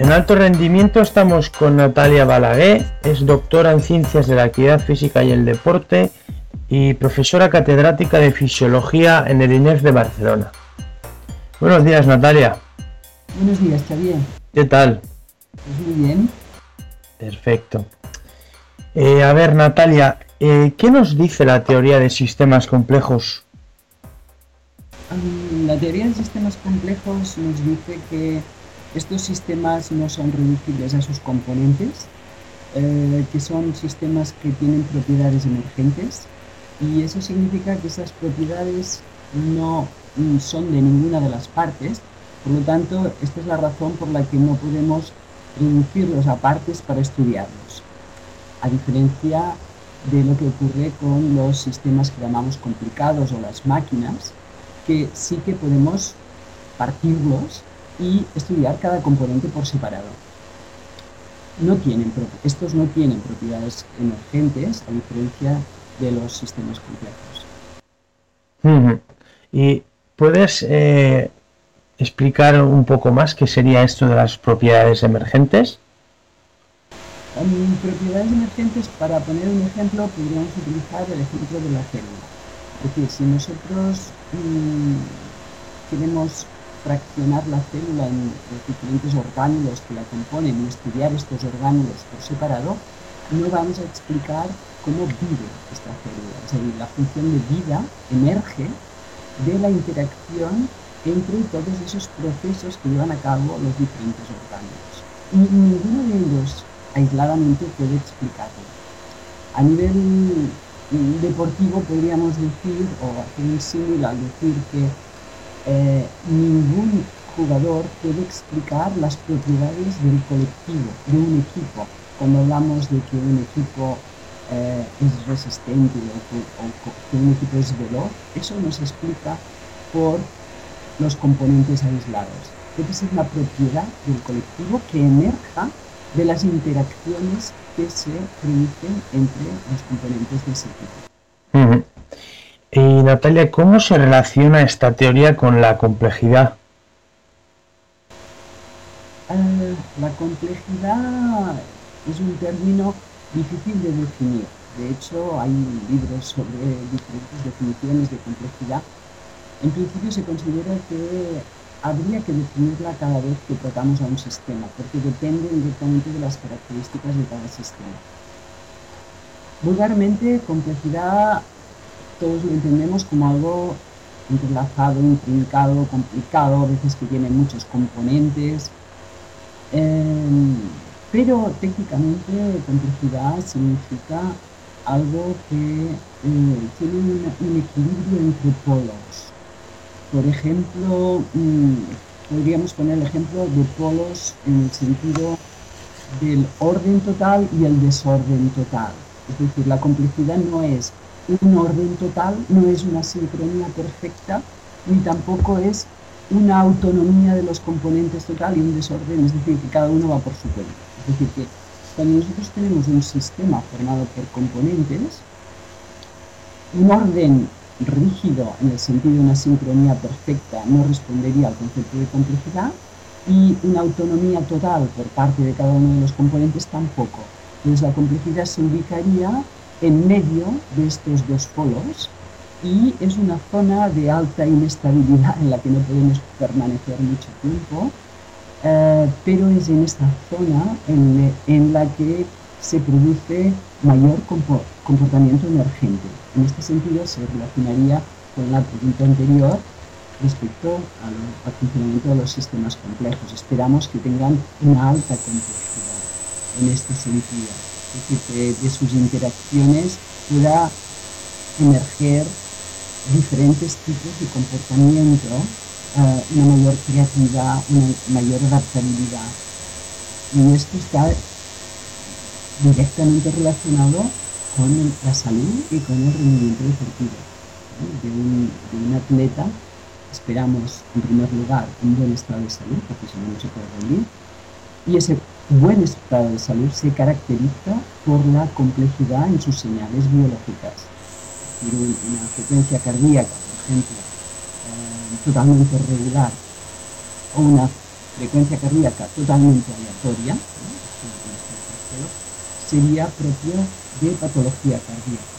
En alto rendimiento estamos con Natalia Balaguer, es doctora en Ciencias de la Actividad Física y el Deporte y profesora catedrática de Fisiología en el INEF de Barcelona. Buenos días, Natalia. Buenos días, bien. ¿Qué tal? Pues muy bien. Perfecto. Eh, a ver, Natalia, eh, ¿qué nos dice la teoría de sistemas complejos? La teoría de sistemas complejos nos dice que estos sistemas no son reducibles a sus componentes, eh, que son sistemas que tienen propiedades emergentes y eso significa que esas propiedades no son de ninguna de las partes, por lo tanto, esta es la razón por la que no podemos reducirlos a partes para estudiarlos, a diferencia de lo que ocurre con los sistemas que llamamos complicados o las máquinas, que sí que podemos partirlos y estudiar cada componente por separado. No tienen, estos no tienen propiedades emergentes, a diferencia de los sistemas complejos. ¿Y puedes eh, explicar un poco más qué sería esto de las propiedades emergentes? propiedades emergentes, para poner un ejemplo, podríamos utilizar el ejemplo de la célula. Es decir, si nosotros mm, queremos fraccionar la célula en los diferentes orgánulos que la componen y estudiar estos orgánulos por separado, no vamos a explicar cómo vive esta célula. Es decir, la función de vida emerge de la interacción entre todos esos procesos que llevan a cabo los diferentes orgánulos. Y ninguno de ellos aisladamente puede explicarlo. A nivel deportivo podríamos decir, o hacer un símil al decir que eh, ningún jugador puede explicar las propiedades del colectivo, de un equipo. Cuando hablamos de que un equipo eh, es resistente o que, un equipo es veloz, eso no se explica por los componentes aislados. Debe ser una propiedad del colectivo que emerja de las interacciones que se producen entre los componentes de ese equipo. Y Natalia, ¿cómo se relaciona esta teoría con la complejidad? Eh, la complejidad es un término difícil de definir. De hecho, hay libros sobre diferentes definiciones de complejidad. En principio se considera que habría que definirla cada vez que tratamos a un sistema, porque depende directamente de las características de cada sistema. Vulgarmente, complejidad todos lo entendemos como algo entrelazado, intrincado, complicado, a veces que tiene muchos componentes. Em, pero técnicamente complejidad significa algo que eh, tiene un, equilibrio entre polos. Por ejemplo, mm, podríamos poner el ejemplo de polos en el sentido del orden total y el desorden total. Es decir, la complejidad no es un orden total, no es una sincronía perfecta, ni tampoco es una autonomía de los componentes total y un desorden, es decir, que cada uno va por su cuenta. Es decir, que cuando nosotros tenemos un sistema formado por componentes, un orden rígido en el sentido de una sincronía perfecta no respondería al concepto de complejidad y una autonomía total por parte de cada uno de los componentes tampoco. Entonces la complejidad se ubicaría en medio de estos dos polos y es una zona de alta inestabilidad en la que no podemos permanecer mucho tiempo, eh, pero es en esta zona en, la que se produce mayor comportamiento emergente. En este sentido se relacionaría con la pregunta anterior respecto al, funcionamiento de los sistemas complejos. Esperamos que tengan una alta complejidad en este sentido que de sus interacciones pueda emerger diferentes tipos de comportamiento, eh, una mayor creatividad, una mayor adaptabilidad. Y esto está directamente relacionado con la salud y con el rendimiento deportivo. De, un, de un atleta esperamos, en primer lugar, un buen estado de salud, porque si no, no se puede rendir, y ese buen estado de salud se caracteriza por la complejidad en sus señales biológicas. Una frecuencia cardíaca, por ejemplo, eh, totalmente regular, o una frecuencia cardíaca totalmente aleatoria, sería propio de patología cardíaca.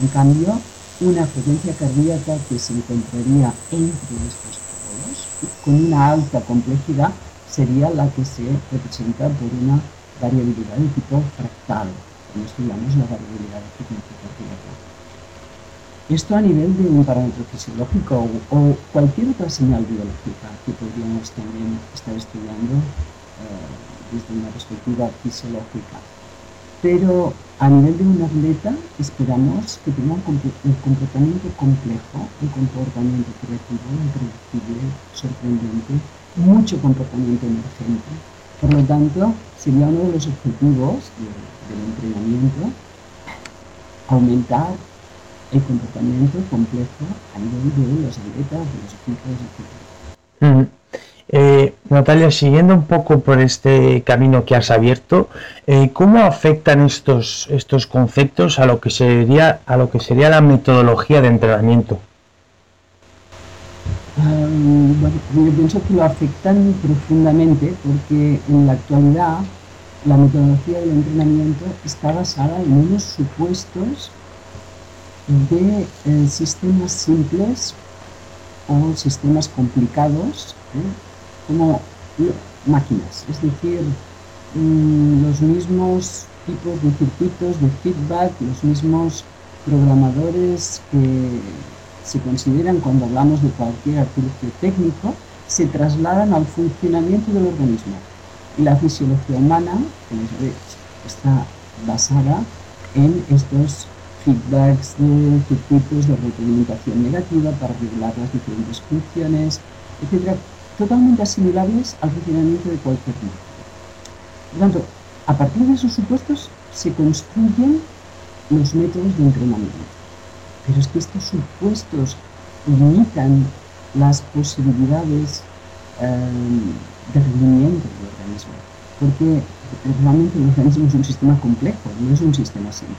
En cambio, una frecuencia cardíaca que se encontraría entre estos polos, con una alta complejidad, sería la que se representa por una variabilidad de tipo fractal, como estudiamos la variabilidad de cardíaca. Esto a nivel de un parámetro fisiológico o, cualquier otra señal biológica que podríamos también estar estudiando eh, desde una perspectiva fisiológica. Pero a nivel de un atleta esperamos que tenga un, comportamiento complejo, un comportamiento creativo, impredecible, sorprendente, mucho comportamiento emergente. Por lo tanto, sería uno de los objetivos del entrenamiento aumentar el comportamiento complejo a nivel de los atletas, de los equipos, etc. Eh, Natalia, siguiendo un poco por este camino que has abierto, eh, ¿cómo afectan estos, estos conceptos a lo, que sería, a lo que sería la metodología de entrenamiento? Bueno, yo pienso que lo afectan profundamente porque en la actualidad la metodología del entrenamiento está basada en unos supuestos de eh, sistemas simples o sistemas complicados como máquinas, es decir, mm, los mismos tipos de circuitos de feedback, los mismos programadores que se consideran cuando hablamos de cualquier artilugio técnico, se trasladan al funcionamiento del organismo. Y la fisiología humana, como sabéis, está basada en estos feedbacks de circuitos de retroalimentación negativa para regular las diferentes funciones, etc totalmente asimilables al funcionamiento de cualquier método. Por tanto, a partir de esos supuestos se construyen los métodos de entrenamiento. Pero es que estos supuestos limitan las posibilidades em, de rendimiento del organismo, porque realmente el organismo es un sistema complejo, no es un sistema simple.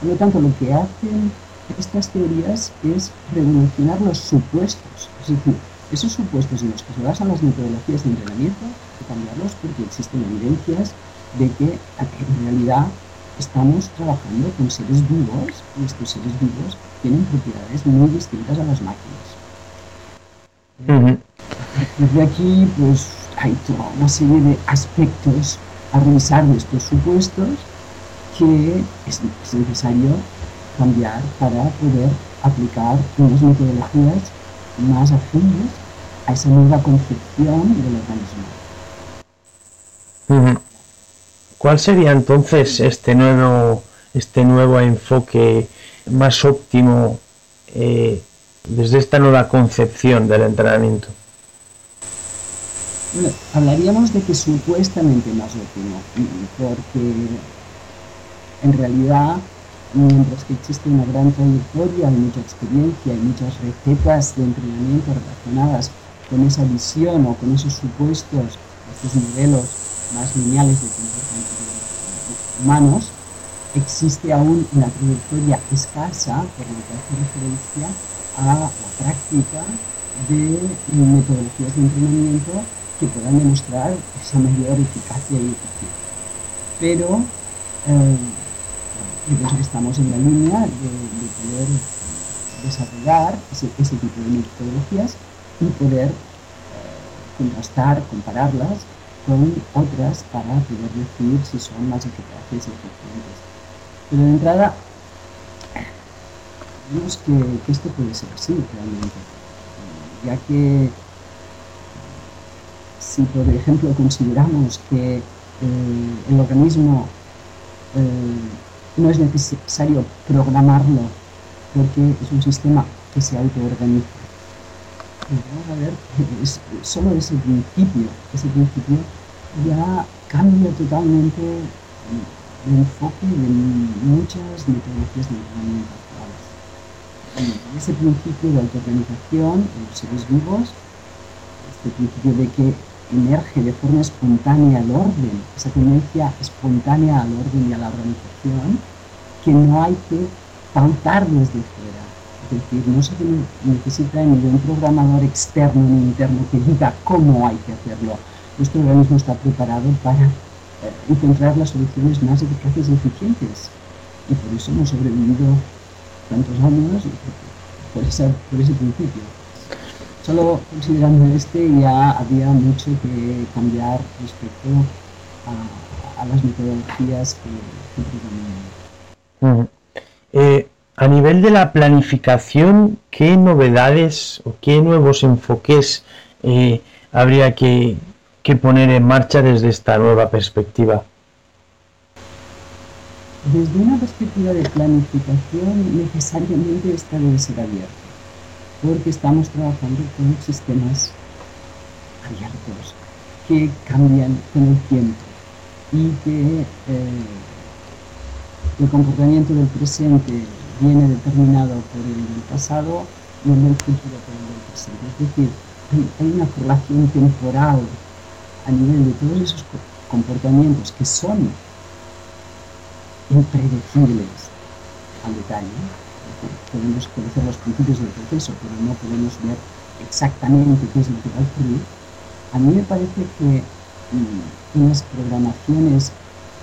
Por lo tanto, lo que hacen estas teorías es revolucionar los supuestos, es decir, esos supuestos en los que se basan las metodologías de entrenamiento hay que cambiarlos porque existen evidencias de que en realidad estamos trabajando con seres vivos y estos seres vivos tienen propiedades muy distintas a las máquinas. Desde aquí pues hay toda una serie de aspectos a revisar de estos supuestos que es, es necesario cambiar para poder aplicar unas metodologías más afines a esa nueva concepción del organismo. ¿Cuál sería entonces este nuevo, este nuevo enfoque más óptimo eh, desde esta nueva concepción del entrenamiento? Bueno, hablaríamos de que supuestamente más óptimo, porque en realidad mientras que existe una gran trayectoria, hay mucha experiencia, hay muchas recetas de entrenamiento relacionadas con esa visión o con esos supuestos, estos modelos más lineales de comportamiento humanos, existe aún una trayectoria escasa, por lo que hace referencia a la práctica de metodologías de entrenamiento que puedan demostrar esa mayor eficacia y eficiencia. Pero eh, pienso que estamos en la línea de, poder desarrollar ese, tipo de metodologías y poder contrastar, compararlas con otras para poder decir si son más eficaces y eficientes. Pero de entrada, vemos que, esto puede ser así realmente, ya que si por ejemplo consideramos que eh, el organismo eh, no es necesario programarlo porque es un sistema que se autoorganiza. Vamos a ver, es, solo ese principio, ese principio ya cambia totalmente el enfoque de muchas metodologías de actuales. Ese principio de autoorganización en los seres vivos, este principio de que emerge de forma espontánea el orden, esa tendencia espontánea al orden y a la organización, que no hay que pautar desde fuera. Decir, no se necesita ni de un programador externo ni interno que diga cómo hay que hacerlo, nuestro organismo está preparado para eh, encontrar las soluciones más eficaces y eficientes. Y por eso hemos sobrevivido tantos años por, por ese principio. Solo considerando este ya había mucho que cambiar respecto a, las metodologías que, que eh, a nivel de la planificación, ¿qué novedades o qué nuevos enfoques eh, habría que, poner en marcha desde esta nueva perspectiva? Desde una perspectiva de planificación, necesariamente esta debe ser abierta porque estamos trabajando con sistemas abiertos que cambian con el tiempo y que eh, el comportamiento del presente viene determinado por el pasado y el del futuro por el presente. Es decir, hay una correlación temporal a nivel de todos esos comportamientos que son impredecibles al detalle podemos conocer los principios del proceso, pero no podemos ver exactamente qué es lo que va a ocurrir, a mí me parece que mm, unas programaciones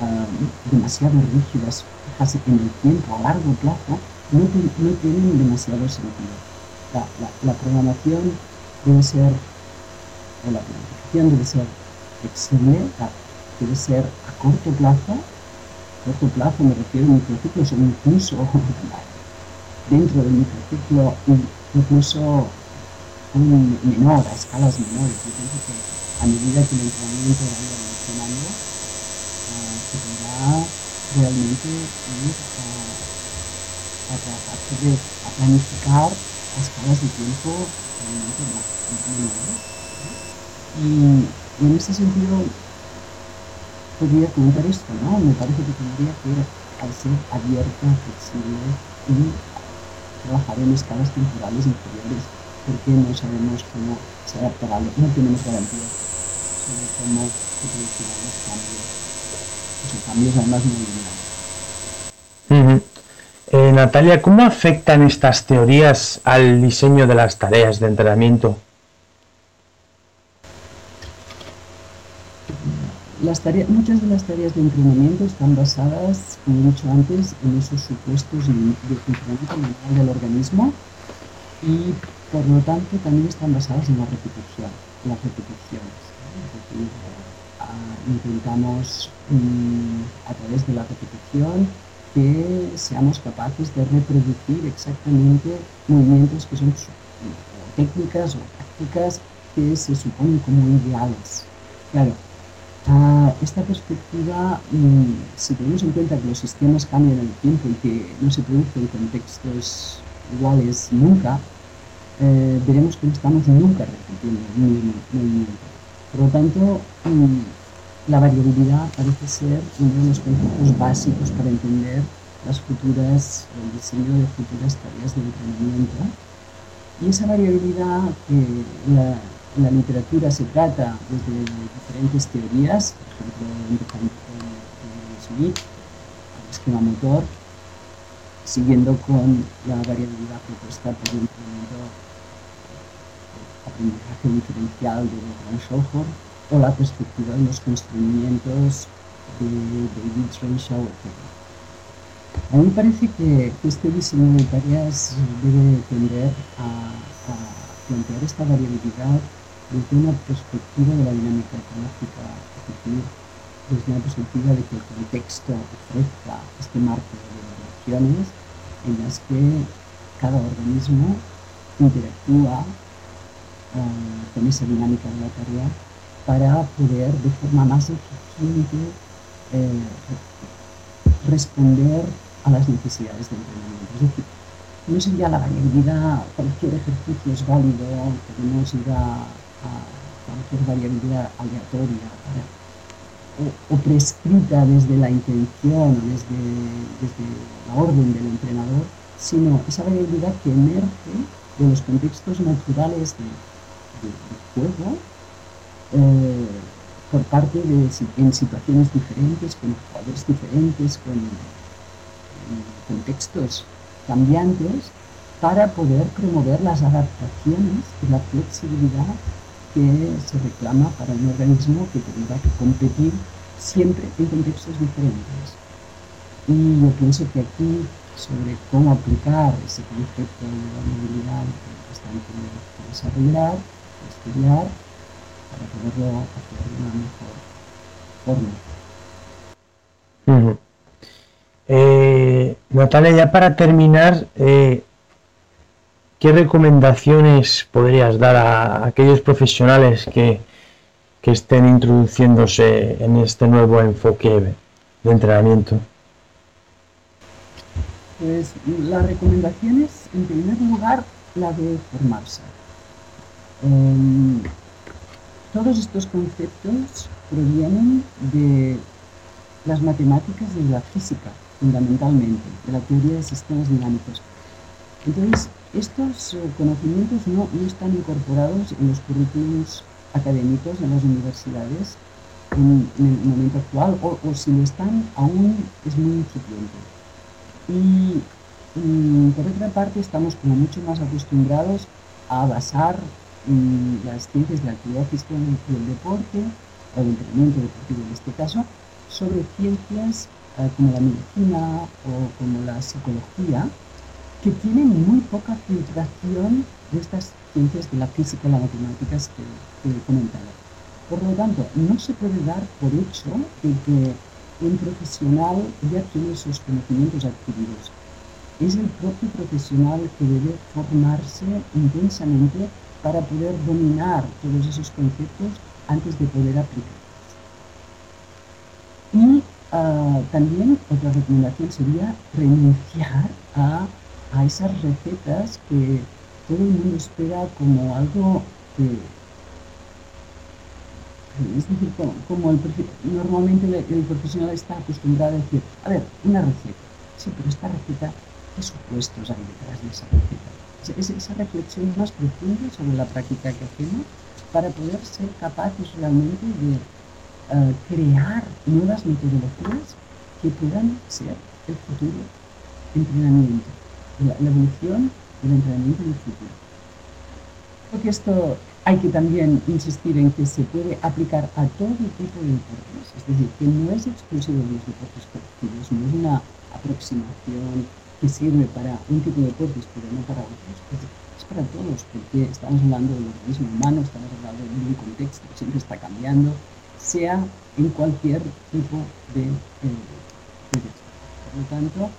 ah, demasiado rígidas, casi en el tiempo, a largo plazo, no, tienen demasiado sentido. La, programación debe ser, o la planificación debe ser flexible, debe ser a corto plazo, a corto plazo me refiero a microciclos o incluso dentro del microciclo incluso un menor, a escalas menores. Yo pienso que a medida que el entrenamiento evolucionando, podrá realmente ir a, a a planificar a escalas de tiempo realmente menores. Y, y en ese sentido podría comentar esto, ¿no? Me parece que tendría que ser abierta, flexible y trabajar en escalas temporales inferiores porque no sabemos cómo se adaptará, no tenemos garantía sobre cómo se producirán los cambios, cambios además muy. Eh, Natalia, ¿cómo afectan estas teorías al diseño de las tareas de entrenamiento? muchas de las tareas de entrenamiento están basadas, como he dicho antes, en esos supuestos de funcionamiento mental del organismo y por lo tanto también están basadas en la repetición, las repeticiones. Intentamos mm, a través de la repetición que seamos capaces de reproducir exactamente movimientos que son técnicas o prácticas que se suponen como ideales. Claro, esta perspectiva, mm, si tenemos en cuenta que los sistemas cambian en el tiempo y que no se producen contextos iguales nunca, eh, veremos que no estamos nunca repitiendo el mismo movimiento. Por lo tanto, mm, la variabilidad parece ser uno de los conceptos básicos para entender las futuras, el diseño de futuras tareas de entrenamiento. Y esa variabilidad que la, la literatura se trata desde diferentes teorías, por ejemplo, empezando con Smith, el esquema motor, siguiendo con la variabilidad propuesta por el aprendizaje diferencial de Van Schoenhoff o la perspectiva de los constreñimientos de David Renshaw, etc. A mí me parece que este diseño de tareas debe tender a, a plantear esta variabilidad desde una perspectiva de la dinámica ecológica, es decir, desde una perspectiva de que el contexto ofrezca este marco de relaciones en las que cada organismo interactúa eh, con esa dinámica de la tarea para poder de forma más eficiente eh, responder a las necesidades del entrenamiento. Es decir, no sería la variabilidad, cualquier ejercicio es válido, podemos ir a cualquier variabilidad aleatoria o, prescrita desde la intención, desde, desde la orden del entrenador, sino esa variabilidad que emerge de los contextos naturales de, juego eh, por parte de en situaciones diferentes, con jugadores diferentes, con contextos cambiantes, para poder promover las adaptaciones y la flexibilidad que se reclama para un organismo que tendrá que competir siempre en contextos diferentes. Y yo pienso que aquí, sobre cómo aplicar ese concepto de la movilidad que están que desarrollar, estudiar, para poderlo hacer de una mejor forma. Natalia, ya para terminar, eh, ¿qué recomendaciones podrías dar a aquellos profesionales que, estén introduciéndose en este nuevo enfoque de entrenamiento? Pues la recomendación es, en primer lugar, la de formarse. Em, todos estos conceptos provienen de las matemáticas y de la física, fundamentalmente, de la teoría de sistemas dinámicos. Entonces, estos eh, conocimientos no, están incorporados en los currículums académicos en las universidades en, el momento actual, o, si lo están, aún es muy incipiente. Y, por otra parte, estamos como mucho más acostumbrados a basar las ciencias de la actividad física y el deporte, o el entrenamiento deportivo en este caso, sobre ciencias eh, como la medicina o como la psicología, que tienen muy poca filtración de estas ciencias de la física y las matemáticas que, he comentado. Por lo tanto, no se puede dar por hecho de que un profesional ya tiene esos conocimientos adquiridos. Es el propio profesional que debe formarse intensamente para poder dominar todos esos conceptos antes de poder aplicarlos. Y ah, también otra recomendación sería renunciar a a esas recetas que todo el mundo espera como algo que, es decir, como, el, normalmente el, profesional está acostumbrado a decir, a ver, una receta, sí, pero esta receta, ¿qué supuestos hay detrás de esa receta? Es, esa reflexión más profunda sobre la práctica que hacemos para poder ser capaces realmente de eh, crear nuevas metodologías que puedan ser el futuro entrenamiento la, evolución del entrenamiento en el futuro. Creo que esto hay que también insistir en que se puede aplicar a todo tipo de deportes, es decir, que no es exclusivo de los deportes colectivos, no es una aproximación que sirve para un tipo de deportes pero no para otros, es, para todos, porque estamos hablando del organismo humano, estamos hablando de un contexto que siempre está cambiando, sea en cualquier tipo de, eh, Por lo tanto,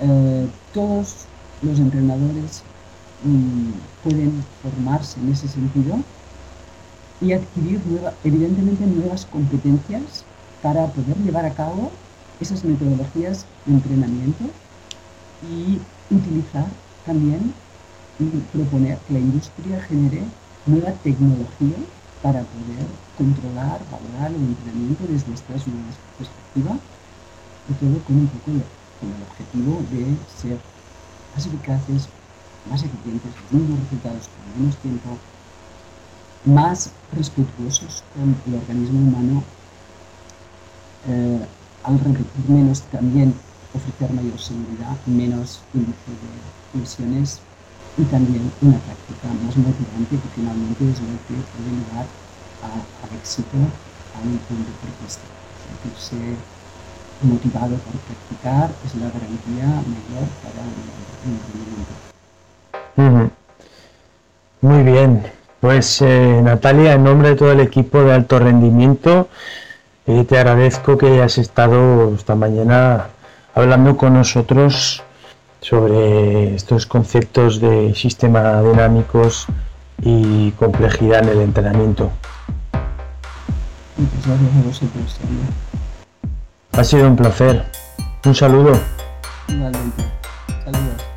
eh, todos los entrenadores mm, pueden formarse en ese sentido y adquirir evidentemente nuevas competencias para poder llevar a cabo esas metodologías de entrenamiento y utilizar también y proponer que la industria genere nueva tecnología para poder controlar, valorar el entrenamiento desde estas nuevas perspectivas y todo con un poco con el objetivo de ser más eficaces, más eficientes, mismos resultados con menos tiempo, más respetuosos con el organismo humano, eh, al repetir menos también ofrecer mayor seguridad, menos índice de lesiones y también una práctica más motivante que finalmente es lo que puede llevar al éxito a un, deportista. Sentirse motivado por practicar es la garantía mayor para el rendimiento. Muy bien, pues eh, Natalia, en nombre de todo el equipo de alto rendimiento, eh, te agradezco que hayas estado esta mañana hablando con nosotros sobre estos conceptos de sistema dinámicos y complejidad en el entrenamiento. Ha sido un placer. Un saludo. Igualmente. Saludos.